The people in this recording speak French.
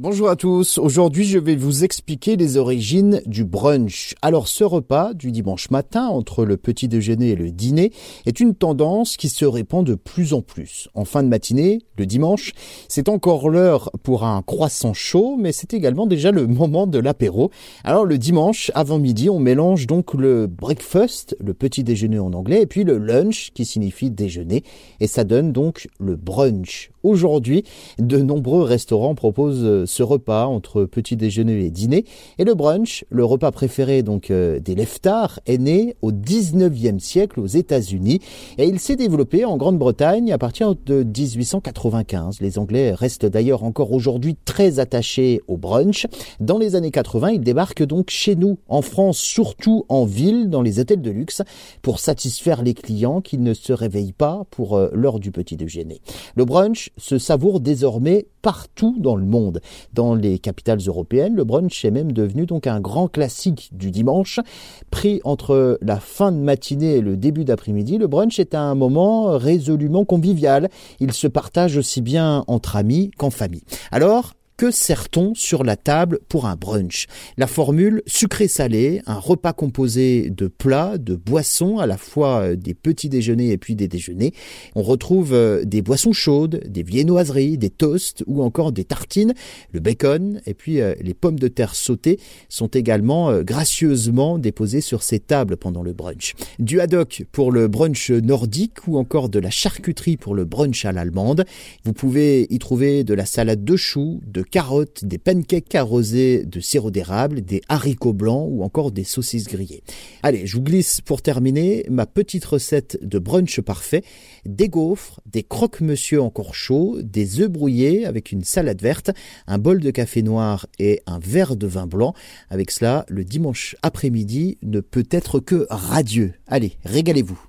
Bonjour à tous, aujourd'hui je vais vous expliquer les origines du brunch. Alors ce repas du dimanche matin entre le petit déjeuner et le dîner est une tendance qui se répand de plus en plus. En fin de matinée, le dimanche, c'est encore l'heure pour un croissant chaud, mais c'est également déjà le moment de l'apéro. Alors le dimanche, avant midi, on mélange donc le breakfast, le petit déjeuner en anglais, et puis le lunch qui signifie déjeuner, et ça donne donc le brunch. Aujourd'hui, de nombreux restaurants proposent ce repas entre petit déjeuner et dîner. Et le brunch, le repas préféré donc euh, des leftards, est né au 19e siècle aux États-Unis et il s'est développé en Grande-Bretagne à partir de 1895. Les Anglais restent d'ailleurs encore aujourd'hui très attachés au brunch. Dans les années 80, ils débarquent donc chez nous, en France, surtout en ville, dans les hôtels de luxe, pour satisfaire les clients qui ne se réveillent pas pour euh, l'heure du petit déjeuner. Le brunch se savoure désormais partout dans le monde. Dans les capitales européennes, le brunch est même devenu donc un grand classique du dimanche. Pris entre la fin de matinée et le début d'après-midi, le brunch est un moment résolument convivial. Il se partage aussi bien entre amis qu'en famille. Alors, que sert-on sur la table pour un brunch? La formule sucré-salé, un repas composé de plats, de boissons, à la fois euh, des petits déjeuners et puis des déjeuners. On retrouve euh, des boissons chaudes, des viennoiseries, des toasts ou encore des tartines, le bacon et puis euh, les pommes de terre sautées sont également gracieusement déposées sur ces tables pendant le brunch. Du haddock pour le brunch nordique ou encore de la charcuterie pour le brunch à l'allemande. Vous pouvez y trouver de la salade de choux, de carottes, des pancakes arrosés de sirop d'érable, des haricots blancs ou encore des saucisses grillées. Allez, je vous glisse pour terminer ma petite recette de brunch parfait. Des gaufres, des croque-monsieur encore chauds, des œufs brouillés avec une salade verte, un bol de café noir et un verre de vin blanc. Avec cela, le dimanche après-midi ne peut être que radieux. Allez, régalez-vous.